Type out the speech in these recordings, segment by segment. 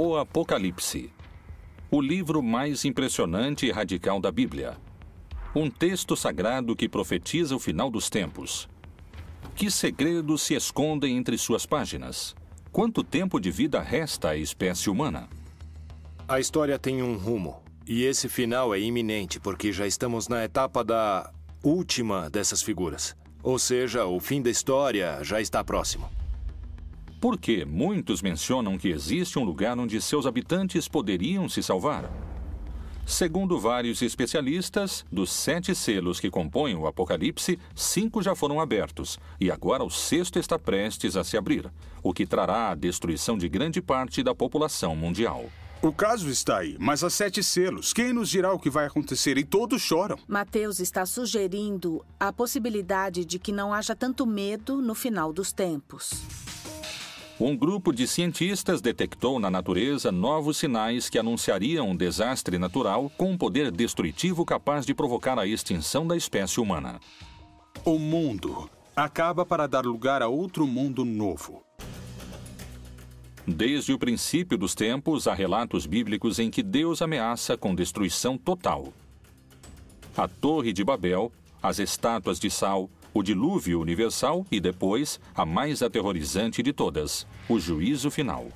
O Apocalipse o livro mais impressionante e radical da Bíblia. Um texto sagrado que profetiza o final dos tempos. Que segredos se escondem entre suas páginas? Quanto tempo de vida resta à espécie humana? A história tem um rumo. E esse final é iminente, porque já estamos na etapa da última dessas figuras. Ou seja, o fim da história já está próximo. Porque muitos mencionam que existe um lugar onde seus habitantes poderiam se salvar. Segundo vários especialistas, dos sete selos que compõem o Apocalipse, cinco já foram abertos, e agora o sexto está prestes a se abrir, o que trará a destruição de grande parte da população mundial. O caso está aí, mas há sete selos. Quem nos dirá o que vai acontecer? E todos choram. Mateus está sugerindo a possibilidade de que não haja tanto medo no final dos tempos. Um grupo de cientistas detectou na natureza novos sinais que anunciariam um desastre natural com um poder destrutivo capaz de provocar a extinção da espécie humana. O mundo acaba para dar lugar a outro mundo novo. Desde o princípio dos tempos, há relatos bíblicos em que Deus ameaça com destruição total. A Torre de Babel, as estátuas de sal, o dilúvio universal e depois a mais aterrorizante de todas, o juízo final.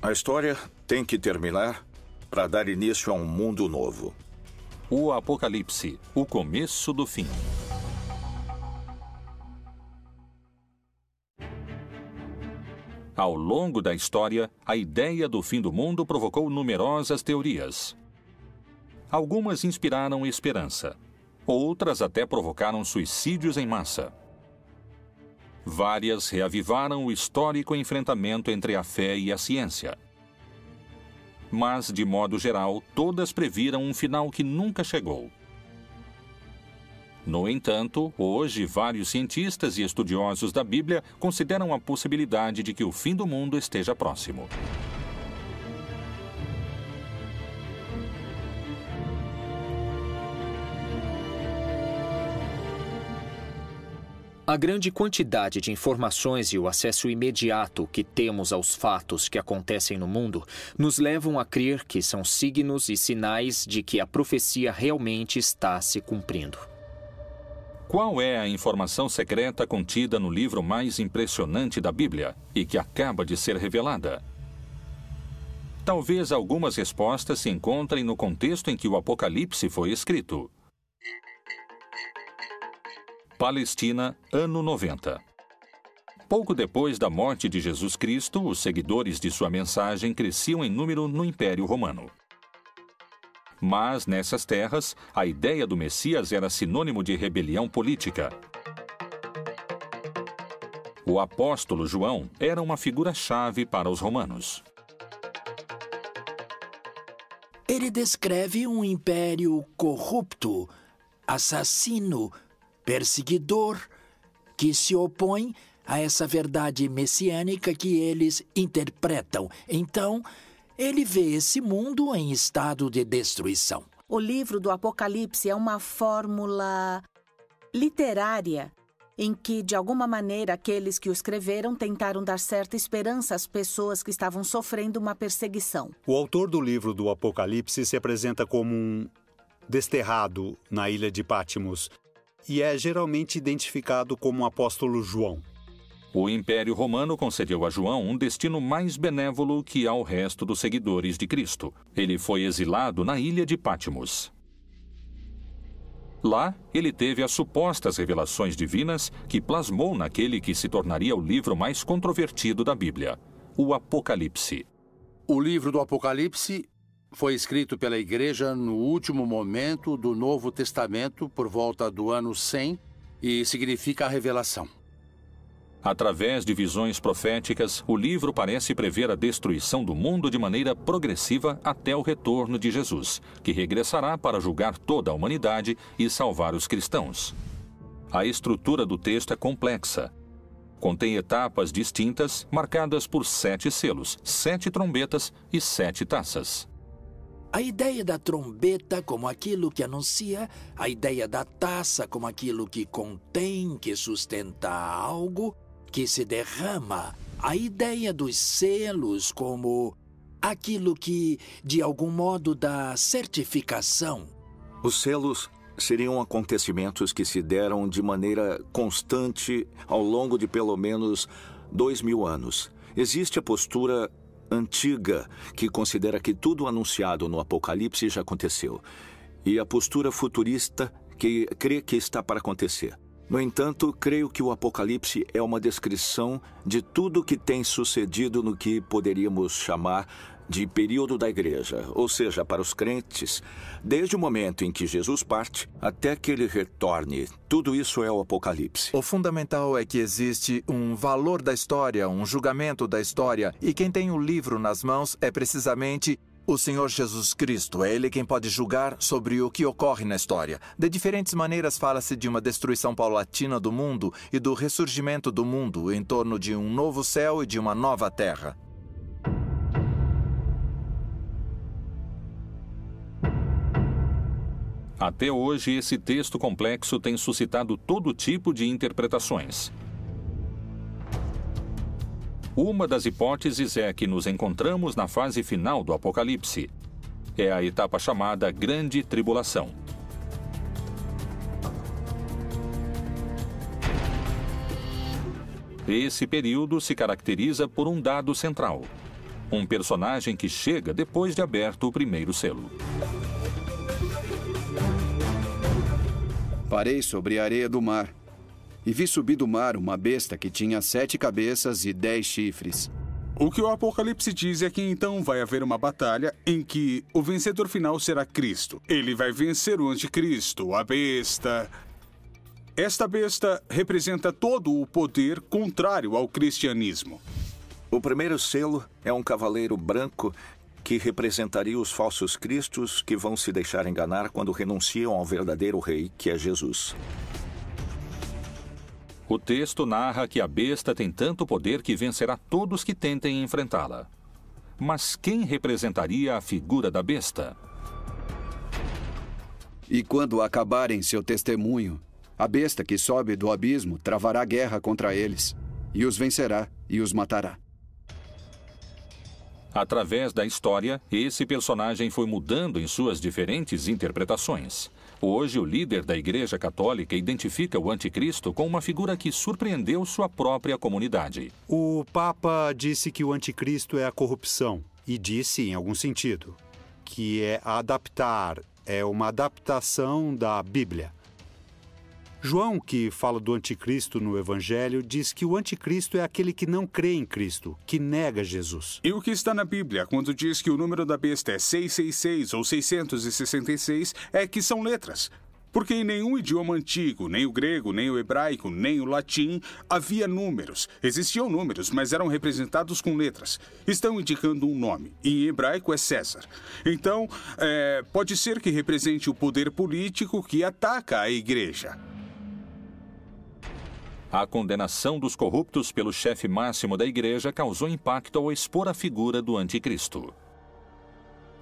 A história tem que terminar para dar início a um mundo novo. O Apocalipse, o começo do fim. Ao longo da história, a ideia do fim do mundo provocou numerosas teorias. Algumas inspiraram esperança, Outras até provocaram suicídios em massa. Várias reavivaram o histórico enfrentamento entre a fé e a ciência. Mas, de modo geral, todas previram um final que nunca chegou. No entanto, hoje, vários cientistas e estudiosos da Bíblia consideram a possibilidade de que o fim do mundo esteja próximo. A grande quantidade de informações e o acesso imediato que temos aos fatos que acontecem no mundo nos levam a crer que são signos e sinais de que a profecia realmente está se cumprindo. Qual é a informação secreta contida no livro mais impressionante da Bíblia e que acaba de ser revelada? Talvez algumas respostas se encontrem no contexto em que o Apocalipse foi escrito. Palestina, ano 90. Pouco depois da morte de Jesus Cristo, os seguidores de sua mensagem cresciam em número no Império Romano. Mas, nessas terras, a ideia do Messias era sinônimo de rebelião política. O apóstolo João era uma figura-chave para os romanos. Ele descreve um império corrupto, assassino, perseguidor que se opõe a essa verdade messiânica que eles interpretam. Então, ele vê esse mundo em estado de destruição. O livro do Apocalipse é uma fórmula literária em que, de alguma maneira, aqueles que o escreveram tentaram dar certa esperança às pessoas que estavam sofrendo uma perseguição. O autor do livro do Apocalipse se apresenta como um desterrado na ilha de Patmos, e é geralmente identificado como o apóstolo João. O Império Romano concedeu a João um destino mais benévolo que ao resto dos seguidores de Cristo. Ele foi exilado na ilha de Patmos. Lá, ele teve as supostas revelações divinas que plasmou naquele que se tornaria o livro mais controvertido da Bíblia, o Apocalipse. O livro do Apocalipse foi escrito pela Igreja no último momento do Novo Testamento, por volta do ano 100, e significa a revelação. Através de visões proféticas, o livro parece prever a destruição do mundo de maneira progressiva até o retorno de Jesus, que regressará para julgar toda a humanidade e salvar os cristãos. A estrutura do texto é complexa. Contém etapas distintas, marcadas por sete selos, sete trombetas e sete taças. A ideia da trombeta como aquilo que anuncia, a ideia da taça como aquilo que contém, que sustenta algo, que se derrama, a ideia dos selos como aquilo que, de algum modo, dá certificação. Os selos seriam acontecimentos que se deram de maneira constante ao longo de pelo menos dois mil anos. Existe a postura antiga, que considera que tudo anunciado no Apocalipse já aconteceu, e a postura futurista, que crê que está para acontecer. No entanto, creio que o Apocalipse é uma descrição de tudo que tem sucedido no que poderíamos chamar de período da igreja, ou seja, para os crentes, desde o momento em que Jesus parte até que ele retorne. Tudo isso é o Apocalipse. O fundamental é que existe um valor da história, um julgamento da história, e quem tem o livro nas mãos é precisamente o Senhor Jesus Cristo é Ele quem pode julgar sobre o que ocorre na história. De diferentes maneiras, fala-se de uma destruição paulatina do mundo e do ressurgimento do mundo em torno de um novo céu e de uma nova terra. Até hoje, esse texto complexo tem suscitado todo tipo de interpretações. Uma das hipóteses é que nos encontramos na fase final do Apocalipse. É a etapa chamada Grande Tribulação. Esse período se caracteriza por um dado central: um personagem que chega depois de aberto o primeiro selo. Parei sobre a areia do mar e vi subir do mar uma besta que tinha sete cabeças e dez chifres. O que o Apocalipse diz é que então vai haver uma batalha em que o vencedor final será Cristo. Ele vai vencer o anticristo, a besta. Esta besta representa todo o poder contrário ao cristianismo. O primeiro selo é um cavaleiro branco que representaria os falsos cristos que vão se deixar enganar quando renunciam ao verdadeiro rei, que é Jesus. O texto narra que a besta tem tanto poder que vencerá todos que tentem enfrentá-la. Mas quem representaria a figura da besta? E quando acabarem seu testemunho, a besta que sobe do abismo travará guerra contra eles, e os vencerá e os matará. Através da história, esse personagem foi mudando em suas diferentes interpretações. Hoje, o líder da Igreja Católica identifica o Anticristo com uma figura que surpreendeu sua própria comunidade. O Papa disse que o Anticristo é a corrupção, e disse, em algum sentido, que é adaptar, é uma adaptação da Bíblia. João, que fala do anticristo no Evangelho, diz que o anticristo é aquele que não crê em Cristo, que nega Jesus. E o que está na Bíblia, quando diz que o número da besta é 666 ou 666, é que são letras. Porque em nenhum idioma antigo, nem o grego, nem o hebraico, nem o latim, havia números. Existiam números, mas eram representados com letras. Estão indicando um nome. E em hebraico é César. Então, é, pode ser que represente o poder político que ataca a igreja. A condenação dos corruptos pelo chefe máximo da igreja causou impacto ao expor a figura do anticristo.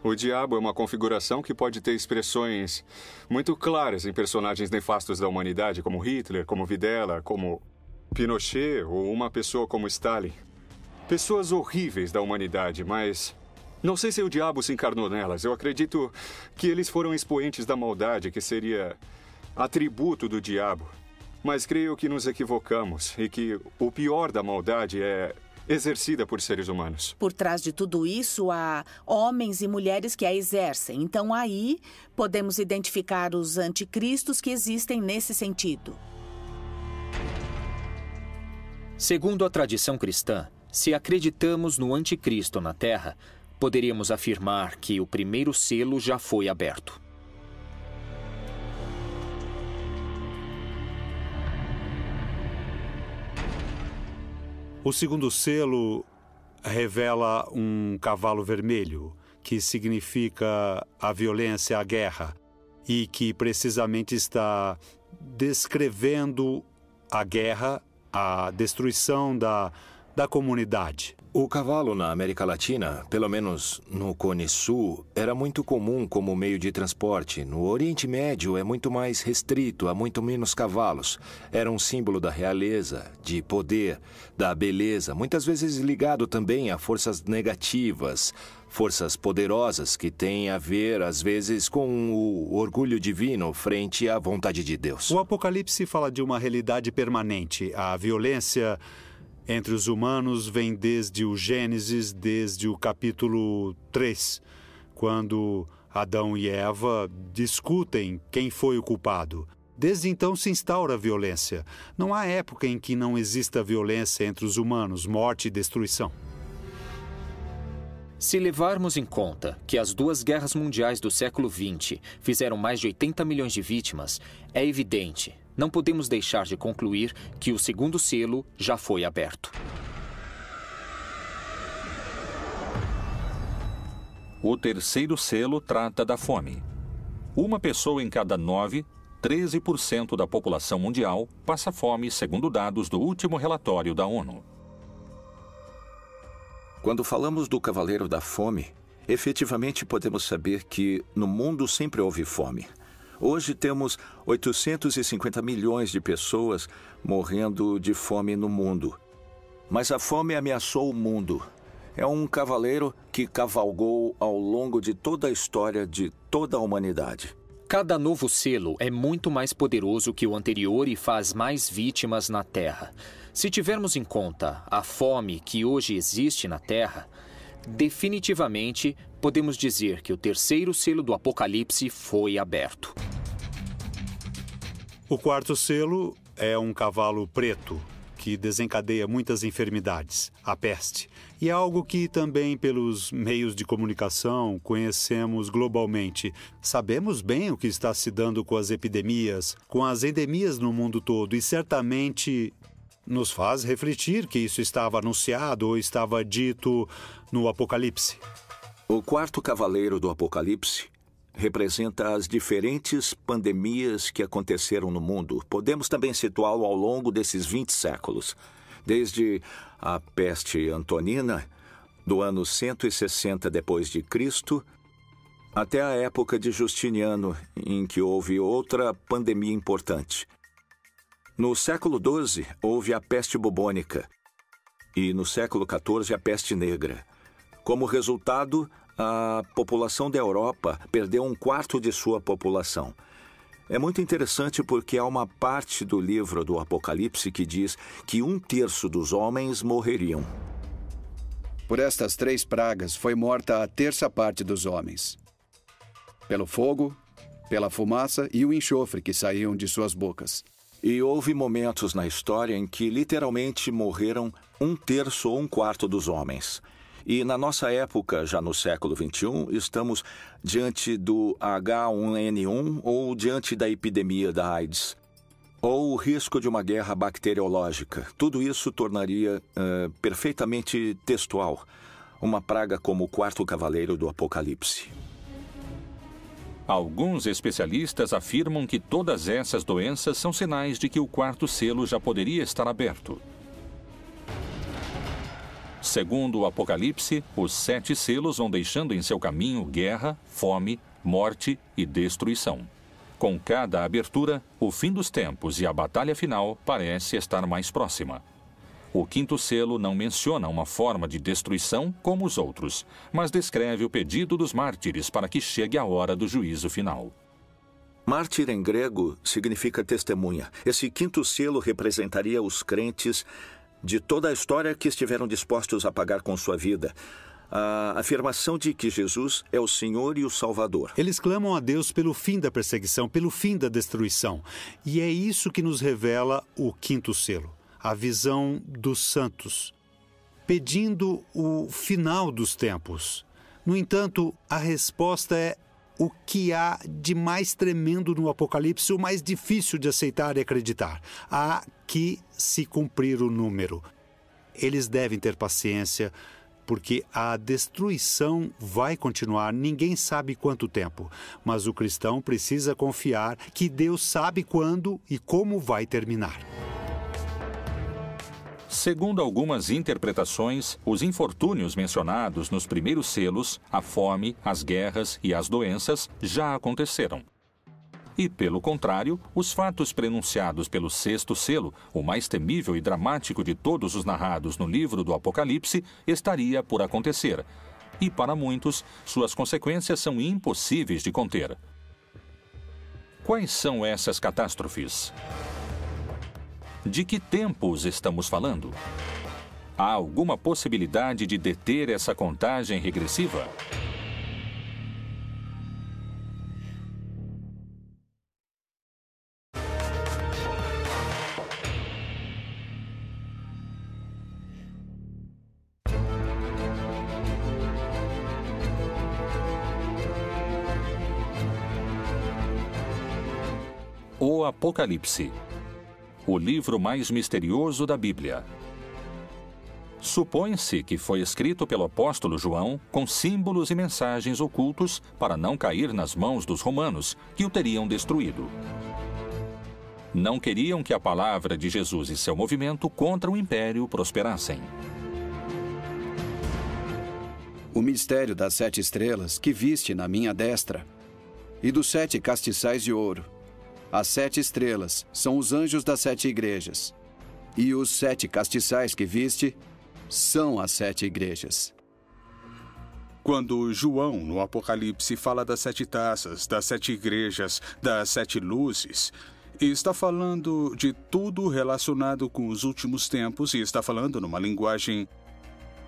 O diabo é uma configuração que pode ter expressões muito claras em personagens nefastos da humanidade, como Hitler, como Videla, como Pinochet ou uma pessoa como Stalin. Pessoas horríveis da humanidade, mas não sei se o diabo se encarnou nelas. Eu acredito que eles foram expoentes da maldade, que seria atributo do diabo. Mas creio que nos equivocamos e que o pior da maldade é exercida por seres humanos. Por trás de tudo isso, há homens e mulheres que a exercem. Então, aí podemos identificar os anticristos que existem nesse sentido. Segundo a tradição cristã, se acreditamos no anticristo na Terra, poderíamos afirmar que o primeiro selo já foi aberto. O segundo selo revela um cavalo vermelho, que significa a violência, a guerra, e que precisamente está descrevendo a guerra, a destruição da, da comunidade. O cavalo na América Latina, pelo menos no Cone Sul, era muito comum como meio de transporte. No Oriente Médio é muito mais restrito, há muito menos cavalos. Era um símbolo da realeza, de poder, da beleza, muitas vezes ligado também a forças negativas, forças poderosas que têm a ver, às vezes, com o orgulho divino frente à vontade de Deus. O Apocalipse fala de uma realidade permanente, a violência entre os humanos vem desde o Gênesis, desde o capítulo 3, quando Adão e Eva discutem quem foi o culpado. Desde então se instaura a violência. Não há época em que não exista violência entre os humanos, morte e destruição. Se levarmos em conta que as duas guerras mundiais do século XX fizeram mais de 80 milhões de vítimas, é evidente não podemos deixar de concluir que o segundo selo já foi aberto. O terceiro selo trata da fome. Uma pessoa em cada nove, 13% da população mundial, passa fome, segundo dados do último relatório da ONU. Quando falamos do Cavaleiro da Fome, efetivamente podemos saber que no mundo sempre houve fome. Hoje temos 850 milhões de pessoas morrendo de fome no mundo. Mas a fome ameaçou o mundo. É um cavaleiro que cavalgou ao longo de toda a história de toda a humanidade. Cada novo selo é muito mais poderoso que o anterior e faz mais vítimas na Terra. Se tivermos em conta a fome que hoje existe na Terra, definitivamente podemos dizer que o terceiro selo do Apocalipse foi aberto. O quarto selo é um cavalo preto que desencadeia muitas enfermidades, a peste. E é algo que também pelos meios de comunicação conhecemos globalmente. Sabemos bem o que está se dando com as epidemias, com as endemias no mundo todo, e certamente nos faz refletir que isso estava anunciado ou estava dito no Apocalipse. O quarto cavaleiro do Apocalipse representa as diferentes pandemias que aconteceram no mundo. Podemos também situá-lo ao longo desses 20 séculos, desde a peste antonina do ano 160 depois de Cristo até a época de Justiniano, em que houve outra pandemia importante. No século XII houve a peste bubônica e no século XIV a peste negra. Como resultado, a população da Europa perdeu um quarto de sua população. É muito interessante porque há uma parte do livro do Apocalipse que diz que um terço dos homens morreriam. Por estas três pragas foi morta a terça parte dos homens: pelo fogo, pela fumaça e o enxofre que saíam de suas bocas. E houve momentos na história em que literalmente morreram um terço ou um quarto dos homens. E na nossa época, já no século XXI, estamos diante do H1N1 ou diante da epidemia da AIDS. Ou o risco de uma guerra bacteriológica. Tudo isso tornaria uh, perfeitamente textual uma praga como o quarto cavaleiro do Apocalipse. Alguns especialistas afirmam que todas essas doenças são sinais de que o quarto selo já poderia estar aberto. Segundo o Apocalipse, os sete selos vão deixando em seu caminho guerra, fome, morte e destruição. Com cada abertura, o fim dos tempos e a batalha final parece estar mais próxima. O quinto selo não menciona uma forma de destruição como os outros, mas descreve o pedido dos mártires para que chegue a hora do juízo final. Mártir em grego significa testemunha. Esse quinto selo representaria os crentes de toda a história que estiveram dispostos a pagar com sua vida. A afirmação de que Jesus é o Senhor e o Salvador. Eles clamam a Deus pelo fim da perseguição, pelo fim da destruição. E é isso que nos revela o quinto selo a visão dos santos, pedindo o final dos tempos. No entanto, a resposta é o que há de mais tremendo no Apocalipse, o mais difícil de aceitar e acreditar. Há que se cumprir o número. Eles devem ter paciência, porque a destruição vai continuar, ninguém sabe quanto tempo, mas o cristão precisa confiar que Deus sabe quando e como vai terminar. Segundo algumas interpretações, os infortúnios mencionados nos primeiros selos, a fome, as guerras e as doenças, já aconteceram. E, pelo contrário, os fatos prenunciados pelo sexto selo, o mais temível e dramático de todos os narrados no livro do Apocalipse, estaria por acontecer. E, para muitos, suas consequências são impossíveis de conter. Quais são essas catástrofes? De que tempos estamos falando? Há alguma possibilidade de deter essa contagem regressiva? O Apocalipse o livro mais misterioso da Bíblia. Supõe-se que foi escrito pelo apóstolo João com símbolos e mensagens ocultos para não cair nas mãos dos romanos, que o teriam destruído. Não queriam que a palavra de Jesus e seu movimento contra o império prosperassem. O mistério das sete estrelas que viste na minha destra, e dos sete castiçais de ouro, as sete estrelas são os anjos das sete igrejas. E os sete castiçais que viste são as sete igrejas. Quando João, no Apocalipse, fala das sete taças, das sete igrejas, das sete luzes, está falando de tudo relacionado com os últimos tempos e está falando numa linguagem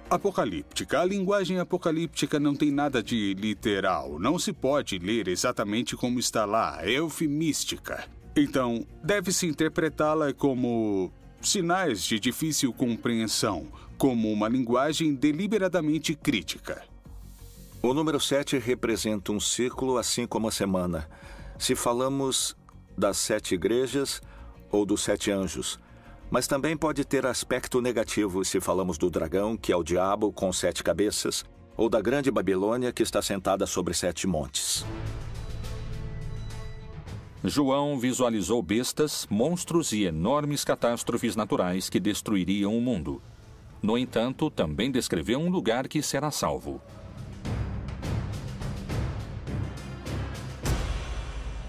apocalíptica. A linguagem apocalíptica não tem nada de literal. Não se pode ler exatamente como está lá. É eufemística. Então, deve-se interpretá-la como sinais de difícil compreensão, como uma linguagem deliberadamente crítica. O número 7 representa um círculo, assim como a semana. Se falamos das sete igrejas ou dos sete anjos, mas também pode ter aspecto negativo se falamos do dragão, que é o diabo com sete cabeças, ou da grande Babilônia, que está sentada sobre sete montes. João visualizou bestas, monstros e enormes catástrofes naturais que destruiriam o mundo. No entanto, também descreveu um lugar que será salvo.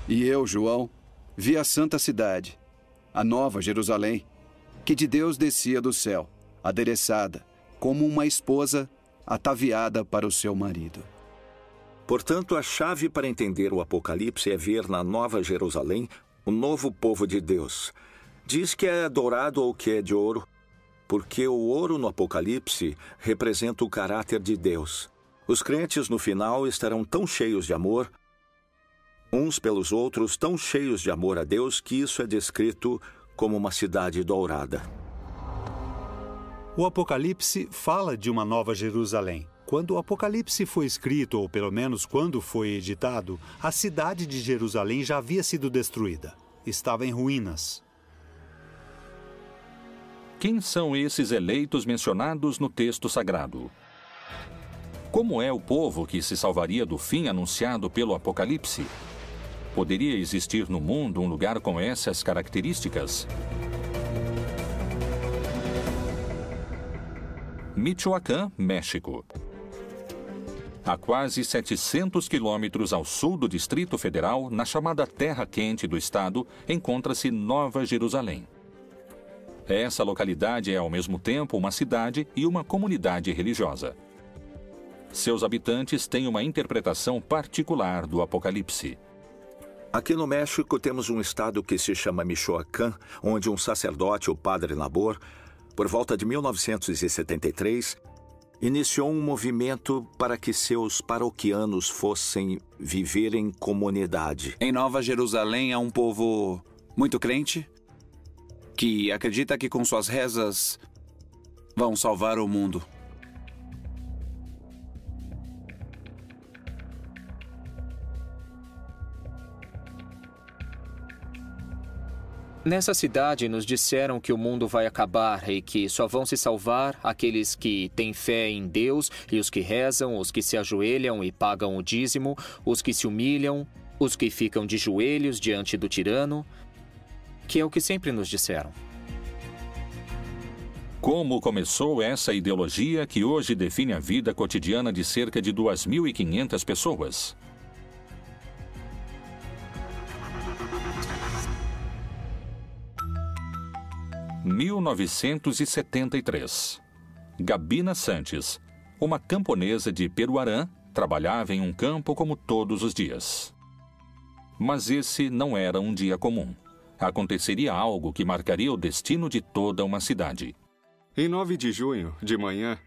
E eu, João, vi a santa cidade, a nova Jerusalém que de Deus descia do céu, adereçada, como uma esposa ataviada para o seu marido. Portanto, a chave para entender o Apocalipse é ver na Nova Jerusalém o novo povo de Deus. Diz que é dourado ou que é de ouro, porque o ouro no Apocalipse representa o caráter de Deus. Os crentes no final estarão tão cheios de amor, uns pelos outros, tão cheios de amor a Deus, que isso é descrito como uma cidade dourada. O Apocalipse fala de uma nova Jerusalém. Quando o Apocalipse foi escrito, ou pelo menos quando foi editado, a cidade de Jerusalém já havia sido destruída. Estava em ruínas. Quem são esses eleitos mencionados no texto sagrado? Como é o povo que se salvaria do fim anunciado pelo Apocalipse? Poderia existir no mundo um lugar com essas características? Michoacán, México. A quase 700 quilômetros ao sul do Distrito Federal, na chamada Terra Quente do estado, encontra-se Nova Jerusalém. Essa localidade é ao mesmo tempo uma cidade e uma comunidade religiosa. Seus habitantes têm uma interpretação particular do Apocalipse. Aqui no México temos um estado que se chama Michoacán, onde um sacerdote, o padre Nabor, por volta de 1973, iniciou um movimento para que seus paroquianos fossem viver em comunidade. Em Nova Jerusalém há um povo muito crente que acredita que com suas rezas vão salvar o mundo. Nessa cidade nos disseram que o mundo vai acabar e que só vão se salvar aqueles que têm fé em Deus e os que rezam, os que se ajoelham e pagam o dízimo, os que se humilham, os que ficam de joelhos diante do tirano, que é o que sempre nos disseram. Como começou essa ideologia que hoje define a vida cotidiana de cerca de 2.500 pessoas? (1973) Gabina Santos, uma camponesa de Peruarã, trabalhava em um campo como todos os dias. Mas esse não era um dia comum. Aconteceria algo que marcaria o destino de toda uma cidade. Em 9 de junho, de manhã,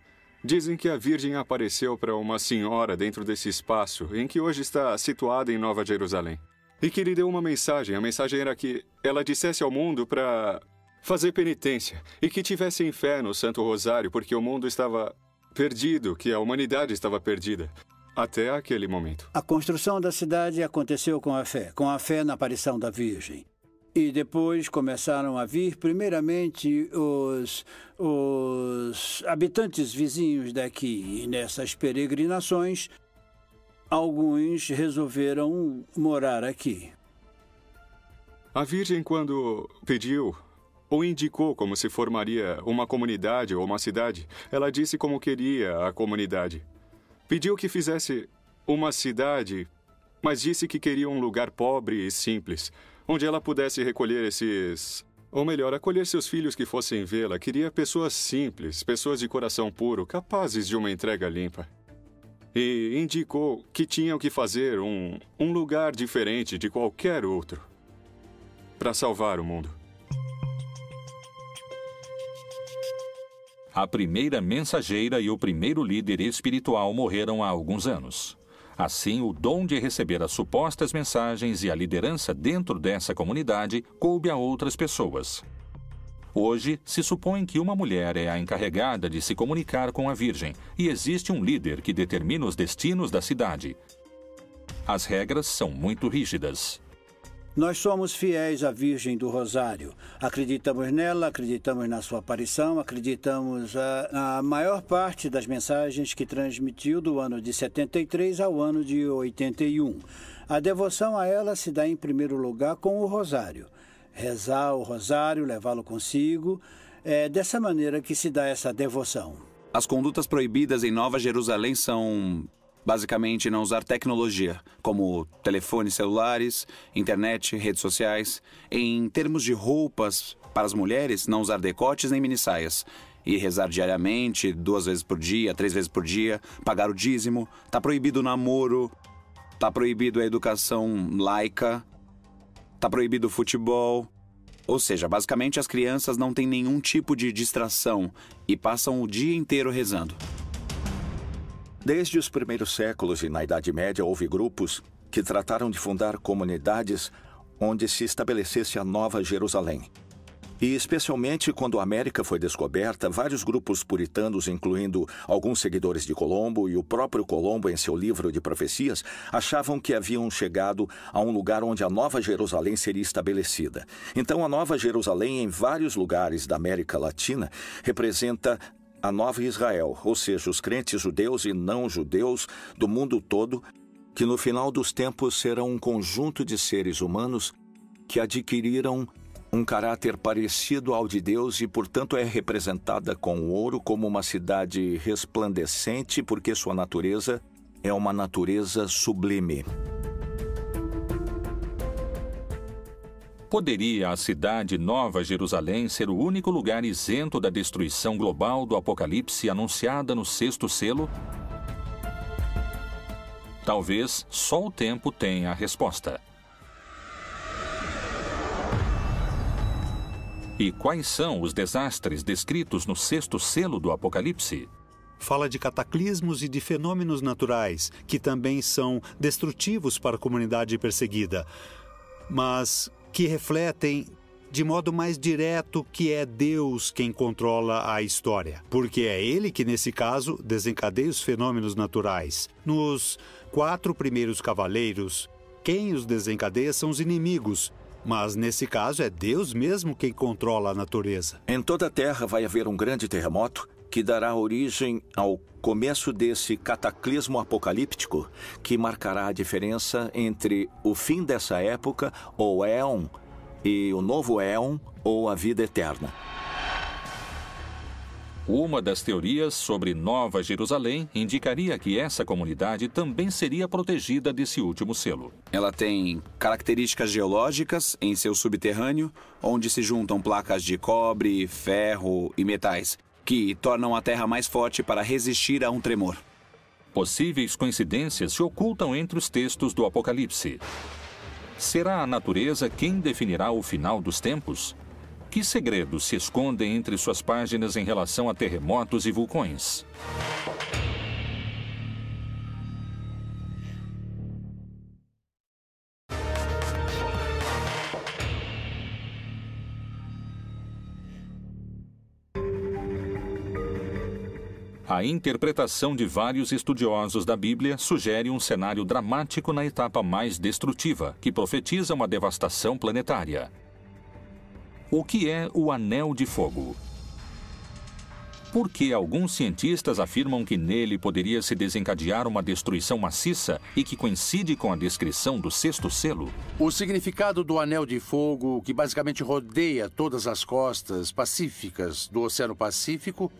dizem que a Virgem apareceu para uma senhora dentro desse espaço em que hoje está situada em Nova Jerusalém. E que lhe deu uma mensagem. A mensagem era que ela dissesse ao mundo para fazer penitência e que tivessem fé no Santo Rosário, porque o mundo estava perdido, que a humanidade estava perdida. Até aquele momento. A construção da cidade aconteceu com a fé, com a fé na aparição da Virgem. E depois começaram a vir, primeiramente, os, os habitantes vizinhos daqui. E nessas peregrinações, alguns resolveram morar aqui. A Virgem, quando pediu ou indicou como se formaria uma comunidade ou uma cidade, ela disse como queria a comunidade. Pediu que fizesse uma cidade, mas disse que queria um lugar pobre e simples, onde ela pudesse recolher esses. Ou melhor, acolher seus filhos que fossem vê-la. Queria pessoas simples, pessoas de coração puro, capazes de uma entrega limpa. E indicou que tinham que fazer um, um lugar diferente de qualquer outro para salvar o mundo. A primeira mensageira e o primeiro líder espiritual morreram há alguns anos. Assim, o dom de receber as supostas mensagens e a liderança dentro dessa comunidade coube a outras pessoas. Hoje, se supõe que uma mulher é a encarregada de se comunicar com a Virgem e existe um líder que determina os destinos da cidade. As regras são muito rígidas. Nós somos fiéis à Virgem do Rosário. Acreditamos nela, acreditamos na sua aparição, acreditamos a, na maior parte das mensagens que transmitiu do ano de 73 ao ano de 81. A devoção a ela se dá em primeiro lugar com o Rosário. Rezar o Rosário, levá-lo consigo, é dessa maneira que se dá essa devoção. As condutas proibidas em Nova Jerusalém são Basicamente, não usar tecnologia, como telefones celulares, internet, redes sociais. Em termos de roupas, para as mulheres, não usar decotes nem minissaias. E rezar diariamente, duas vezes por dia, três vezes por dia, pagar o dízimo. Tá proibido o namoro, tá proibido a educação laica, tá proibido o futebol. Ou seja, basicamente as crianças não têm nenhum tipo de distração e passam o dia inteiro rezando. Desde os primeiros séculos e na Idade Média houve grupos que trataram de fundar comunidades onde se estabelecesse a Nova Jerusalém. E especialmente quando a América foi descoberta, vários grupos puritanos, incluindo alguns seguidores de Colombo e o próprio Colombo em seu livro de profecias, achavam que haviam chegado a um lugar onde a Nova Jerusalém seria estabelecida. Então, a Nova Jerusalém, em vários lugares da América Latina, representa a nova Israel, ou seja, os crentes judeus e não judeus do mundo todo, que no final dos tempos serão um conjunto de seres humanos que adquiriram um caráter parecido ao de Deus e, portanto, é representada com ouro como uma cidade resplandecente, porque sua natureza é uma natureza sublime. Poderia a cidade Nova Jerusalém ser o único lugar isento da destruição global do Apocalipse anunciada no sexto selo? Talvez só o tempo tenha a resposta. E quais são os desastres descritos no sexto selo do Apocalipse? Fala de cataclismos e de fenômenos naturais, que também são destrutivos para a comunidade perseguida. Mas que refletem de modo mais direto que é Deus quem controla a história, porque é Ele que, nesse caso, desencadeia os fenômenos naturais. Nos quatro primeiros cavaleiros, quem os desencadeia são os inimigos, mas nesse caso é Deus mesmo quem controla a natureza. Em toda a Terra vai haver um grande terremoto que dará origem ao começo desse cataclismo apocalíptico que marcará a diferença entre o fim dessa época, ou éon, e o novo éon, ou a vida eterna. Uma das teorias sobre Nova Jerusalém indicaria que essa comunidade também seria protegida desse último selo. Ela tem características geológicas em seu subterrâneo, onde se juntam placas de cobre, ferro e metais, que tornam a terra mais forte para resistir a um tremor. Possíveis coincidências se ocultam entre os textos do Apocalipse. Será a natureza quem definirá o final dos tempos? Que segredos se escondem entre suas páginas em relação a terremotos e vulcões? A interpretação de vários estudiosos da Bíblia sugere um cenário dramático na etapa mais destrutiva, que profetiza uma devastação planetária. O que é o Anel de Fogo? Por que alguns cientistas afirmam que nele poderia se desencadear uma destruição maciça e que coincide com a descrição do sexto selo? O significado do Anel de Fogo, que basicamente rodeia todas as costas pacíficas do Oceano Pacífico,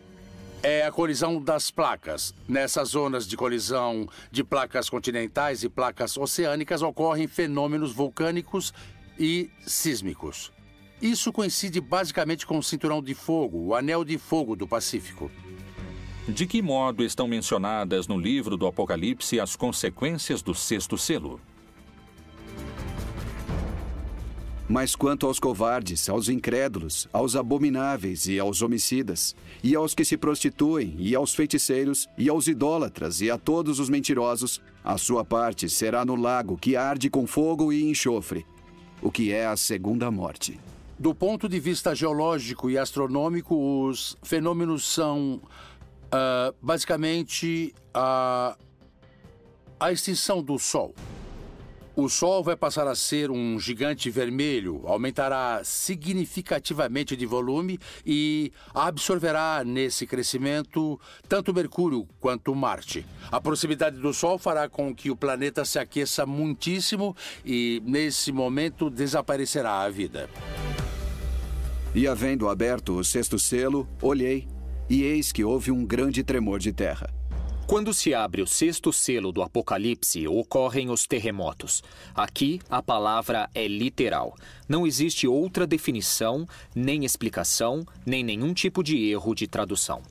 é a colisão das placas. Nessas zonas de colisão de placas continentais e placas oceânicas ocorrem fenômenos vulcânicos e sísmicos. Isso coincide basicamente com o cinturão de fogo, o anel de fogo do Pacífico. De que modo estão mencionadas no livro do Apocalipse as consequências do sexto selo? Mas quanto aos covardes, aos incrédulos, aos abomináveis e aos homicidas, e aos que se prostituem, e aos feiticeiros, e aos idólatras, e a todos os mentirosos, a sua parte será no lago que arde com fogo e enxofre, o que é a segunda morte. Do ponto de vista geológico e astronômico, os fenômenos são uh, basicamente a, a extinção do Sol. O Sol vai passar a ser um gigante vermelho, aumentará significativamente de volume e absorverá nesse crescimento tanto Mercúrio quanto Marte. A proximidade do Sol fará com que o planeta se aqueça muitíssimo e, nesse momento, desaparecerá a vida. E havendo aberto o sexto selo, olhei, e eis que houve um grande tremor de terra. Quando se abre o sexto selo do Apocalipse, ocorrem os terremotos. Aqui, a palavra é literal. Não existe outra definição, nem explicação, nem nenhum tipo de erro de tradução.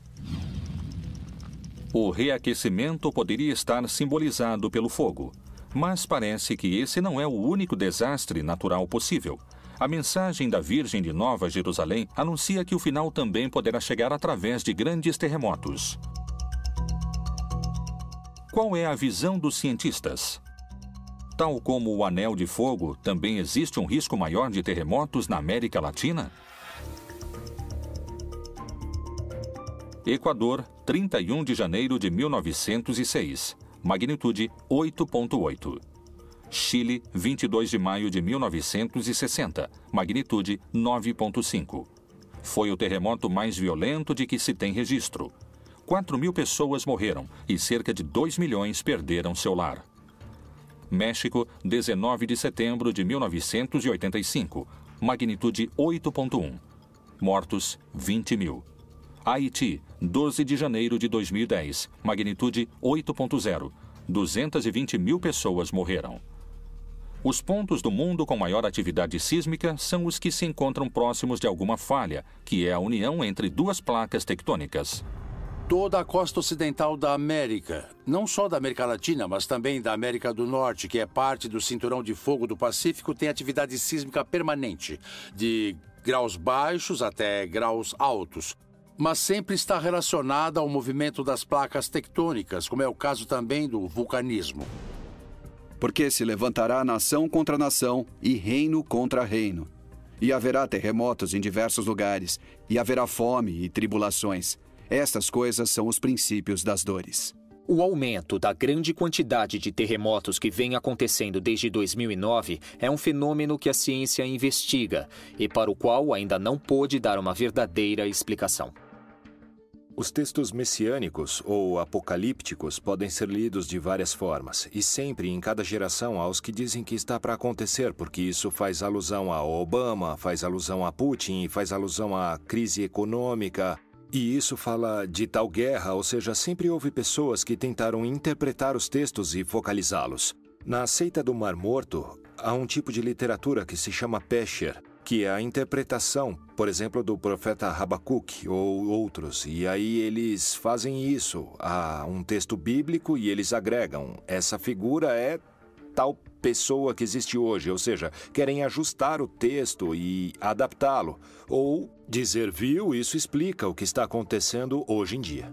O reaquecimento poderia estar simbolizado pelo fogo, mas parece que esse não é o único desastre natural possível. A mensagem da Virgem de Nova Jerusalém anuncia que o final também poderá chegar através de grandes terremotos. Qual é a visão dos cientistas? Tal como o Anel de Fogo, também existe um risco maior de terremotos na América Latina? Equador, 31 de janeiro de 1906. Magnitude 8.8. Chile, 22 de maio de 1960, magnitude 9.5. Foi o terremoto mais violento de que se tem registro. 4 mil pessoas morreram e cerca de 2 milhões perderam seu lar. México, 19 de setembro de 1985, magnitude 8.1. Mortos, 20 mil. Haiti, 12 de janeiro de 2010, magnitude 8.0. 220 mil pessoas morreram. Os pontos do mundo com maior atividade sísmica são os que se encontram próximos de alguma falha, que é a união entre duas placas tectônicas. Toda a costa ocidental da América, não só da América Latina, mas também da América do Norte, que é parte do cinturão de fogo do Pacífico, tem atividade sísmica permanente, de graus baixos até graus altos, mas sempre está relacionada ao movimento das placas tectônicas, como é o caso também do vulcanismo. Porque se levantará nação contra nação e reino contra reino. E haverá terremotos em diversos lugares, e haverá fome e tribulações. Estas coisas são os princípios das dores. O aumento da grande quantidade de terremotos que vem acontecendo desde 2009 é um fenômeno que a ciência investiga e para o qual ainda não pôde dar uma verdadeira explicação. Os textos messiânicos ou apocalípticos podem ser lidos de várias formas, e sempre em cada geração há os que dizem que está para acontecer, porque isso faz alusão a Obama, faz alusão a Putin, faz alusão à crise econômica. E isso fala de tal guerra, ou seja, sempre houve pessoas que tentaram interpretar os textos e focalizá-los. Na seita do Mar Morto, há um tipo de literatura que se chama Pesher, que é a interpretação, por exemplo, do profeta Habacuque ou outros. E aí eles fazem isso a um texto bíblico e eles agregam. Essa figura é tal pessoa que existe hoje, ou seja, querem ajustar o texto e adaptá-lo, ou dizer, viu, isso explica o que está acontecendo hoje em dia.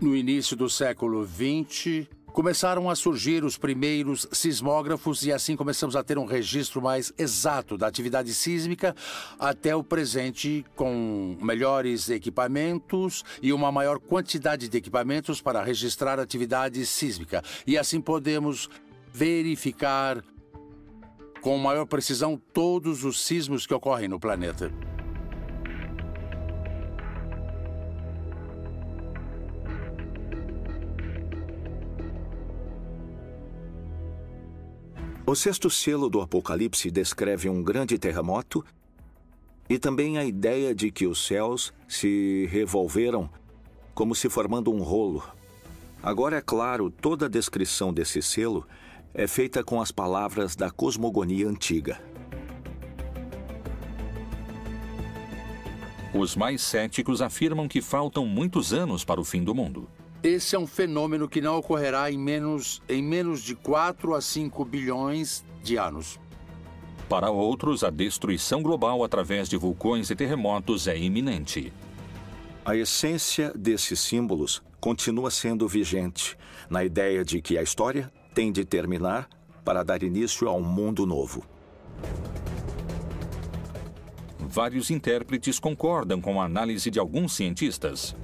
No início do século XX, começaram a surgir os primeiros sismógrafos e assim começamos a ter um registro mais exato da atividade sísmica até o presente, com melhores equipamentos e uma maior quantidade de equipamentos para registrar atividade sísmica. E assim podemos verificar com maior precisão todos os sismos que ocorrem no planeta. O sexto selo do Apocalipse descreve um grande terremoto e também a ideia de que os céus se revolveram como se formando um rolo. Agora é claro, toda a descrição desse selo é feita com as palavras da cosmogonia antiga. Os mais céticos afirmam que faltam muitos anos para o fim do mundo. Esse é um fenômeno que não ocorrerá em menos, em menos de 4 a 5 bilhões de anos. Para outros, a destruição global através de vulcões e terremotos é iminente. A essência desses símbolos continua sendo vigente, na ideia de que a história tem de terminar para dar início a um mundo novo. Vários intérpretes concordam com a análise de alguns cientistas.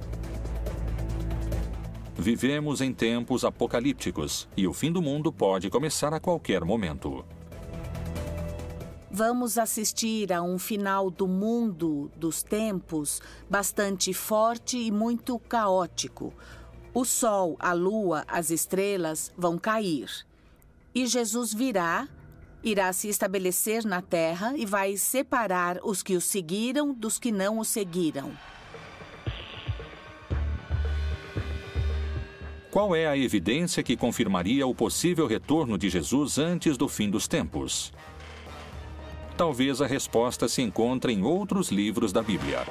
Vivemos em tempos apocalípticos e o fim do mundo pode começar a qualquer momento. Vamos assistir a um final do mundo dos tempos bastante forte e muito caótico. O sol, a lua, as estrelas vão cair. E Jesus virá, irá se estabelecer na terra e vai separar os que o seguiram dos que não o seguiram. Qual é a evidência que confirmaria o possível retorno de Jesus antes do fim dos tempos? Talvez a resposta se encontre em outros livros da Bíblia.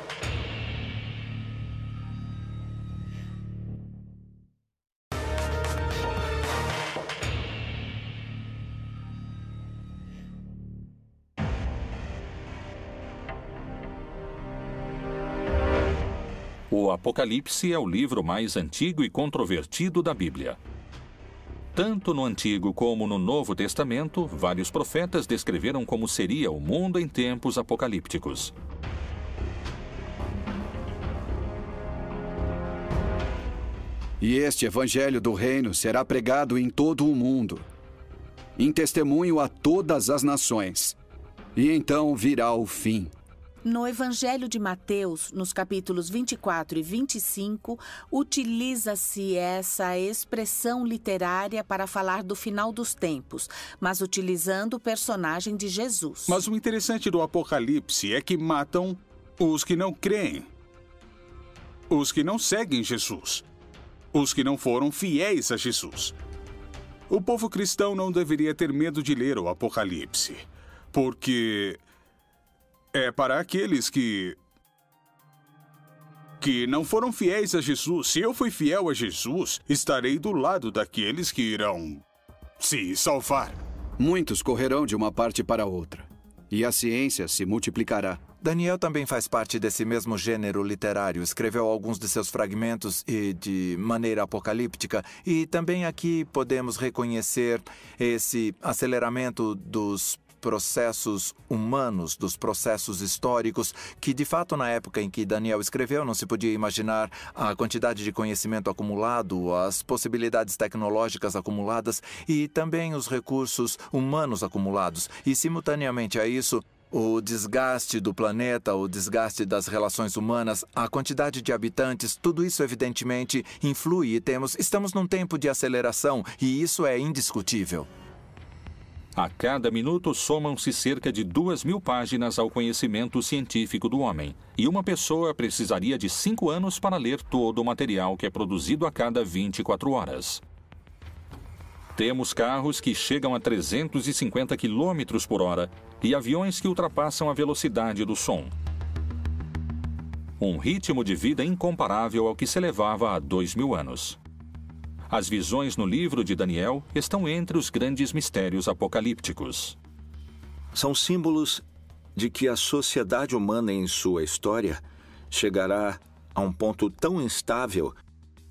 Apocalipse é o livro mais antigo e controvertido da Bíblia. Tanto no Antigo como no Novo Testamento, vários profetas descreveram como seria o mundo em tempos apocalípticos. E este evangelho do reino será pregado em todo o mundo, em testemunho a todas as nações. E então virá o fim. No Evangelho de Mateus, nos capítulos 24 e 25, utiliza-se essa expressão literária para falar do final dos tempos, mas utilizando o personagem de Jesus. Mas o interessante do Apocalipse é que matam os que não creem, os que não seguem Jesus, os que não foram fiéis a Jesus. O povo cristão não deveria ter medo de ler o Apocalipse, porque é para aqueles que. que não foram fiéis a Jesus. Se eu fui fiel a Jesus, estarei do lado daqueles que irão se salvar. Muitos correrão de uma parte para outra, e a ciência se multiplicará. Daniel também faz parte desse mesmo gênero literário. Escreveu alguns de seus fragmentos e de maneira apocalíptica. E também aqui podemos reconhecer esse aceleramento dos processos humanos, dos processos históricos, que de fato na época em que Daniel escreveu não se podia imaginar a quantidade de conhecimento acumulado, as possibilidades tecnológicas acumuladas e também os recursos humanos acumulados. E simultaneamente a isso, o desgaste do planeta, o desgaste das relações humanas, a quantidade de habitantes, tudo isso evidentemente influi e temos, estamos num tempo de aceleração e isso é indiscutível. A cada minuto somam-se cerca de duas mil páginas ao conhecimento científico do homem, e uma pessoa precisaria de cinco anos para ler todo o material que é produzido a cada 24 horas. Temos carros que chegam a 350 km por hora e aviões que ultrapassam a velocidade do som. Um ritmo de vida incomparável ao que se levava há dois mil anos. As visões no livro de Daniel estão entre os grandes mistérios apocalípticos. São símbolos de que a sociedade humana em sua história chegará a um ponto tão instável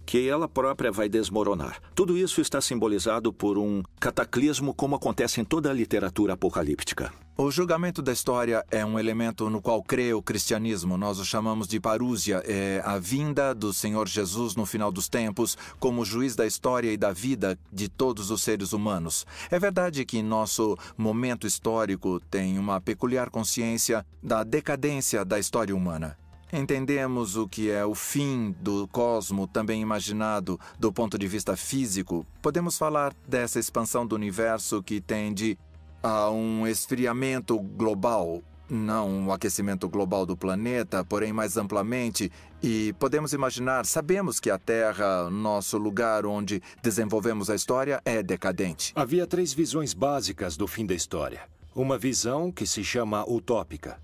que ela própria vai desmoronar. Tudo isso está simbolizado por um cataclismo como acontece em toda a literatura apocalíptica. O julgamento da história é um elemento no qual crê o cristianismo. Nós o chamamos de parúzia. É a vinda do Senhor Jesus no final dos tempos como juiz da história e da vida de todos os seres humanos. É verdade que nosso momento histórico tem uma peculiar consciência da decadência da história humana. Entendemos o que é o fim do cosmo, também imaginado do ponto de vista físico. Podemos falar dessa expansão do universo que tende a um esfriamento global, não um aquecimento global do planeta, porém mais amplamente, e podemos imaginar, sabemos que a Terra, nosso lugar onde desenvolvemos a história, é decadente. Havia três visões básicas do fim da história. Uma visão que se chama utópica,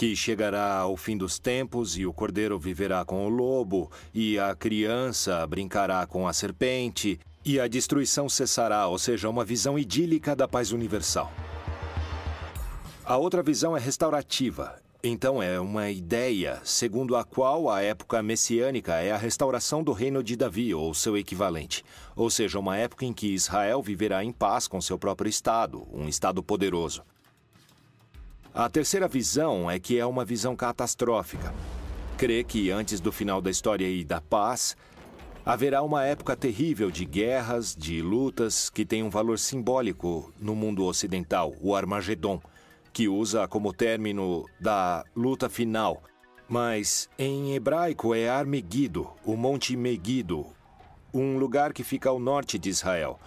que chegará ao fim dos tempos e o cordeiro viverá com o lobo, e a criança brincará com a serpente, e a destruição cessará, ou seja, uma visão idílica da paz universal. A outra visão é restaurativa. Então, é uma ideia segundo a qual a época messiânica é a restauração do reino de Davi, ou seu equivalente. Ou seja, uma época em que Israel viverá em paz com seu próprio Estado, um Estado poderoso. A terceira visão é que é uma visão catastrófica. Crê que antes do final da história e da paz, haverá uma época terrível de guerras, de lutas que tem um valor simbólico no mundo ocidental, o Armagedon, que usa como término da luta final. Mas em hebraico é Armegido, o Monte Megido, um lugar que fica ao norte de Israel.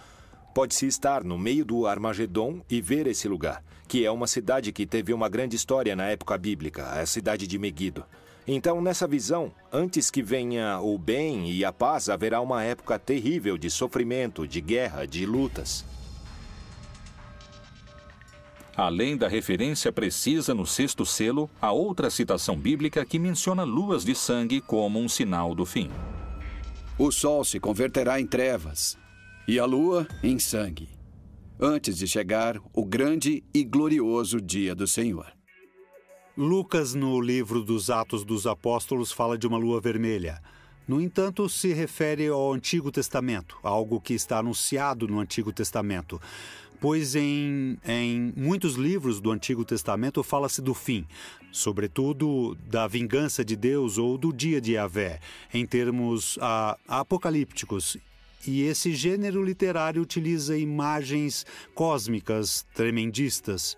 Pode-se estar no meio do Armagedon e ver esse lugar que é uma cidade que teve uma grande história na época bíblica, a cidade de Megido. Então, nessa visão, antes que venha o bem e a paz, haverá uma época terrível de sofrimento, de guerra, de lutas. Além da referência precisa no sexto selo, há outra citação bíblica que menciona luas de sangue como um sinal do fim. O sol se converterá em trevas e a lua em sangue antes de chegar o grande e glorioso dia do Senhor. Lucas, no livro dos Atos dos Apóstolos, fala de uma lua vermelha. No entanto, se refere ao Antigo Testamento, algo que está anunciado no Antigo Testamento. Pois em, em muitos livros do Antigo Testamento fala-se do fim, sobretudo da vingança de Deus ou do dia de Yahvé, em termos a, apocalípticos e esse gênero literário utiliza imagens cósmicas tremendistas.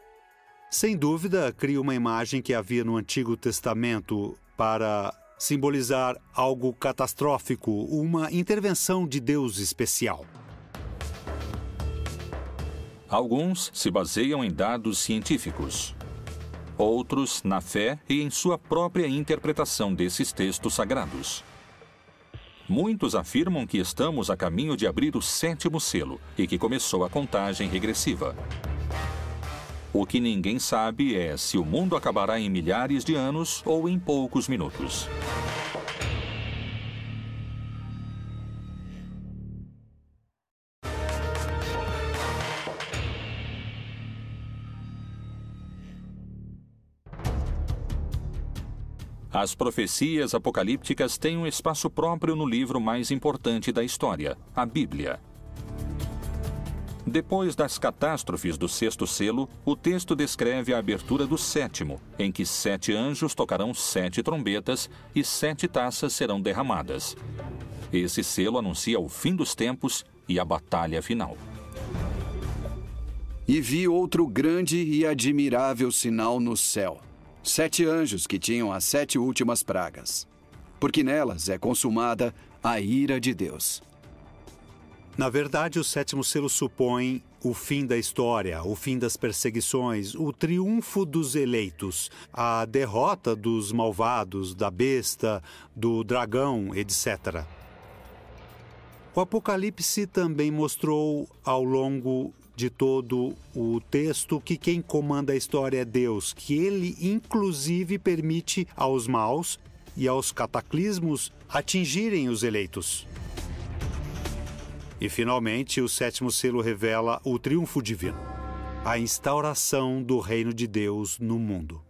Sem dúvida, cria uma imagem que havia no Antigo Testamento para simbolizar algo catastrófico, uma intervenção de Deus especial. Alguns se baseiam em dados científicos, outros na fé e em sua própria interpretação desses textos sagrados. Muitos afirmam que estamos a caminho de abrir o sétimo selo e que começou a contagem regressiva. O que ninguém sabe é se o mundo acabará em milhares de anos ou em poucos minutos. As profecias apocalípticas têm um espaço próprio no livro mais importante da história, a Bíblia. Depois das catástrofes do sexto selo, o texto descreve a abertura do sétimo, em que sete anjos tocarão sete trombetas e sete taças serão derramadas. Esse selo anuncia o fim dos tempos e a batalha final. E vi outro grande e admirável sinal no céu sete anjos que tinham as sete últimas pragas, porque nelas é consumada a ira de Deus. Na verdade, o sétimo selo supõe o fim da história, o fim das perseguições, o triunfo dos eleitos, a derrota dos malvados, da besta, do dragão, etc. O Apocalipse também mostrou ao longo de todo o texto que quem comanda a história é Deus, que ele inclusive permite aos maus e aos cataclismos atingirem os eleitos. E finalmente, o sétimo selo revela o triunfo divino, a instauração do reino de Deus no mundo.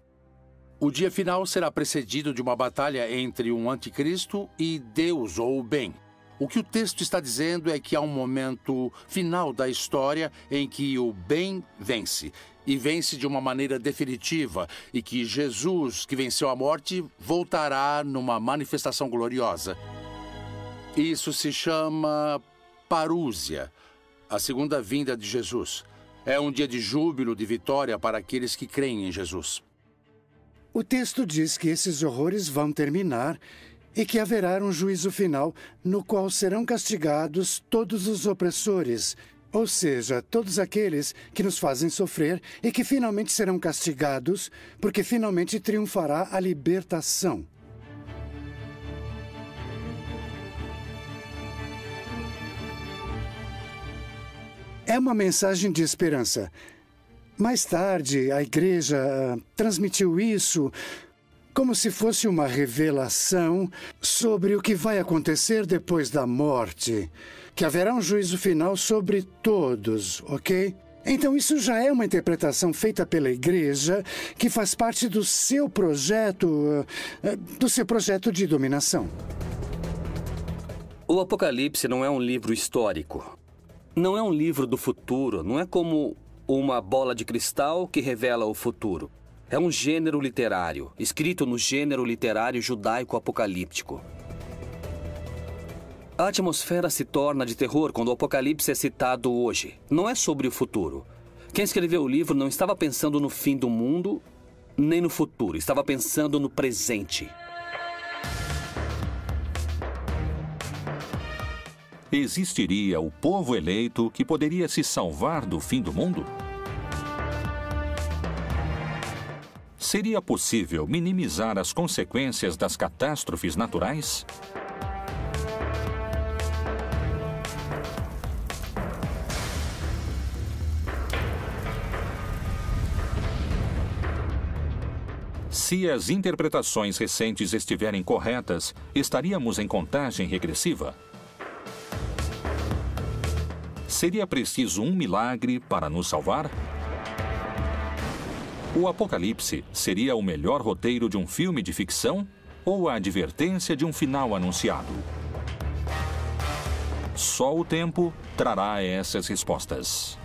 O dia final será precedido de uma batalha entre um anticristo e Deus ou o bem. O que o texto está dizendo é que há um momento final da história em que o bem vence. E vence de uma maneira definitiva, e que Jesus, que venceu a morte, voltará numa manifestação gloriosa. Isso se chama parúzia, a segunda vinda de Jesus. É um dia de júbilo, de vitória para aqueles que creem em Jesus. O texto diz que esses horrores vão terminar e que haverá um juízo final no qual serão castigados todos os opressores, ou seja, todos aqueles que nos fazem sofrer e que finalmente serão castigados, porque finalmente triunfará a libertação. É uma mensagem de esperança. Mais tarde, a igreja uh, transmitiu isso como se fosse uma revelação sobre o que vai acontecer depois da morte. Que haverá um juízo final sobre todos, ok? Então, isso já é uma interpretação feita pela igreja que faz parte do seu projeto, uh, do seu projeto de dominação. O Apocalipse não é um livro histórico. Não é um livro do futuro, não é como uma bola de cristal que revela o futuro. É um gênero literário, escrito no gênero literário judaico-apocalíptico. A atmosfera se torna de terror quando o Apocalipse é citado hoje. Não é sobre o futuro. Quem escreveu o livro não estava pensando no fim do mundo, nem no futuro, estava pensando no presente. existiria o povo eleito que poderia se salvar do fim do mundo? Seria possível minimizar as consequências das catástrofes naturais? Se as interpretações recentes estiverem corretas, estaríamos em contagem regressiva? Seria preciso um milagre para nos salvar? O Apocalipse seria o melhor roteiro de um filme de ficção ou a advertência de um final anunciado? Só o tempo trará essas respostas.